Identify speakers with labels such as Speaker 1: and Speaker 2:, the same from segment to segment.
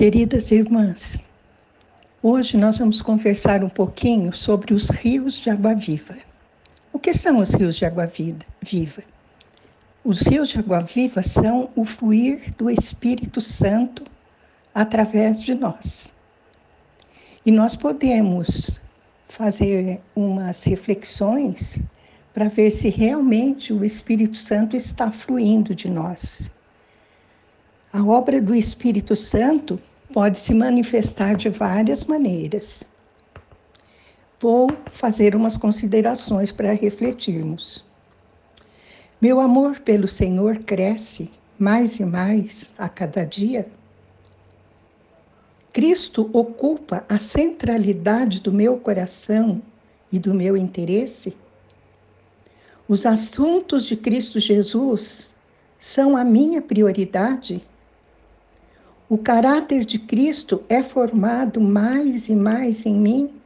Speaker 1: Queridas irmãs, hoje nós vamos conversar um pouquinho sobre os rios de água viva. O que são os rios de água viva? Os rios de água viva são o fluir do Espírito Santo através de nós. E nós podemos fazer umas reflexões para ver se realmente o Espírito Santo está fluindo de nós. A obra do Espírito Santo pode se manifestar de várias maneiras. Vou fazer umas considerações para refletirmos. Meu amor pelo Senhor cresce mais e mais a cada dia. Cristo ocupa a centralidade do meu coração e do meu interesse. Os assuntos de Cristo Jesus são a minha prioridade. O caráter de Cristo é formado mais e mais em mim?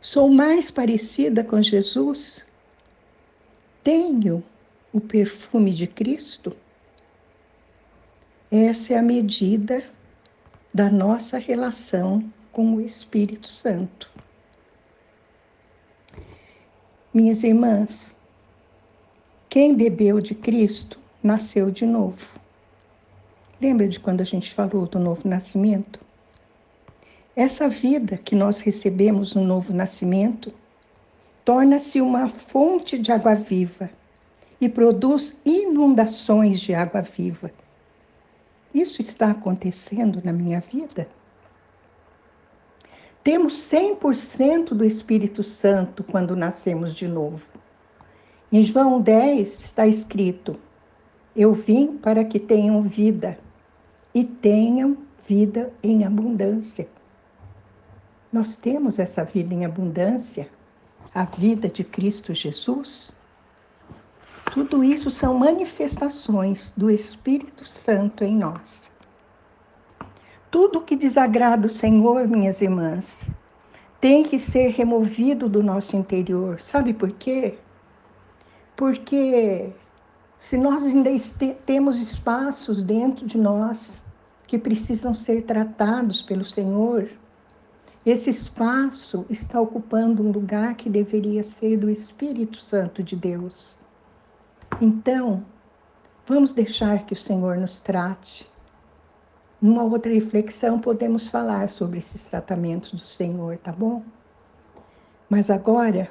Speaker 1: Sou mais parecida com Jesus? Tenho o perfume de Cristo? Essa é a medida da nossa relação com o Espírito Santo. Minhas irmãs, quem bebeu de Cristo nasceu de novo. Lembra de quando a gente falou do novo nascimento? Essa vida que nós recebemos no novo nascimento torna-se uma fonte de água viva e produz inundações de água viva. Isso está acontecendo na minha vida? Temos 100% do Espírito Santo quando nascemos de novo. Em João 10 está escrito: Eu vim para que tenham vida e tenham vida em abundância. Nós temos essa vida em abundância, a vida de Cristo Jesus. Tudo isso são manifestações do Espírito Santo em nós. Tudo que desagrada o Senhor, minhas irmãs, tem que ser removido do nosso interior. Sabe por quê? Porque se nós ainda temos espaços dentro de nós que precisam ser tratados pelo Senhor, esse espaço está ocupando um lugar que deveria ser do Espírito Santo de Deus. Então, vamos deixar que o Senhor nos trate. Numa outra reflexão, podemos falar sobre esses tratamentos do Senhor, tá bom? Mas agora,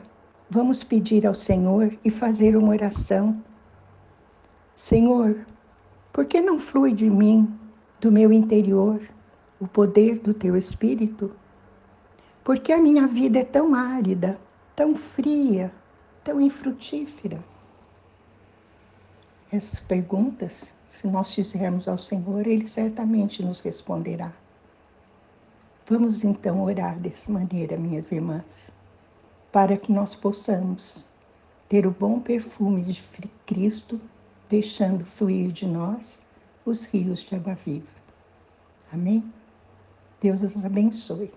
Speaker 1: vamos pedir ao Senhor e fazer uma oração. Senhor, por que não flui de mim do meu interior o poder do teu espírito? Porque a minha vida é tão árida, tão fria, tão infrutífera. Essas perguntas, se nós fizermos ao Senhor, Ele certamente nos responderá. Vamos então orar dessa maneira, minhas irmãs, para que nós possamos ter o bom perfume de Cristo, deixando fluir de nós os rios de água viva. Amém? Deus os abençoe.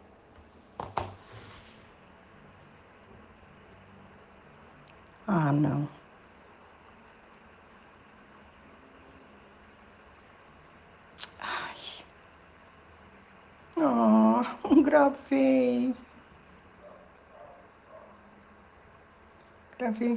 Speaker 1: Ah, não. Ai. Oh, gravei. Gravei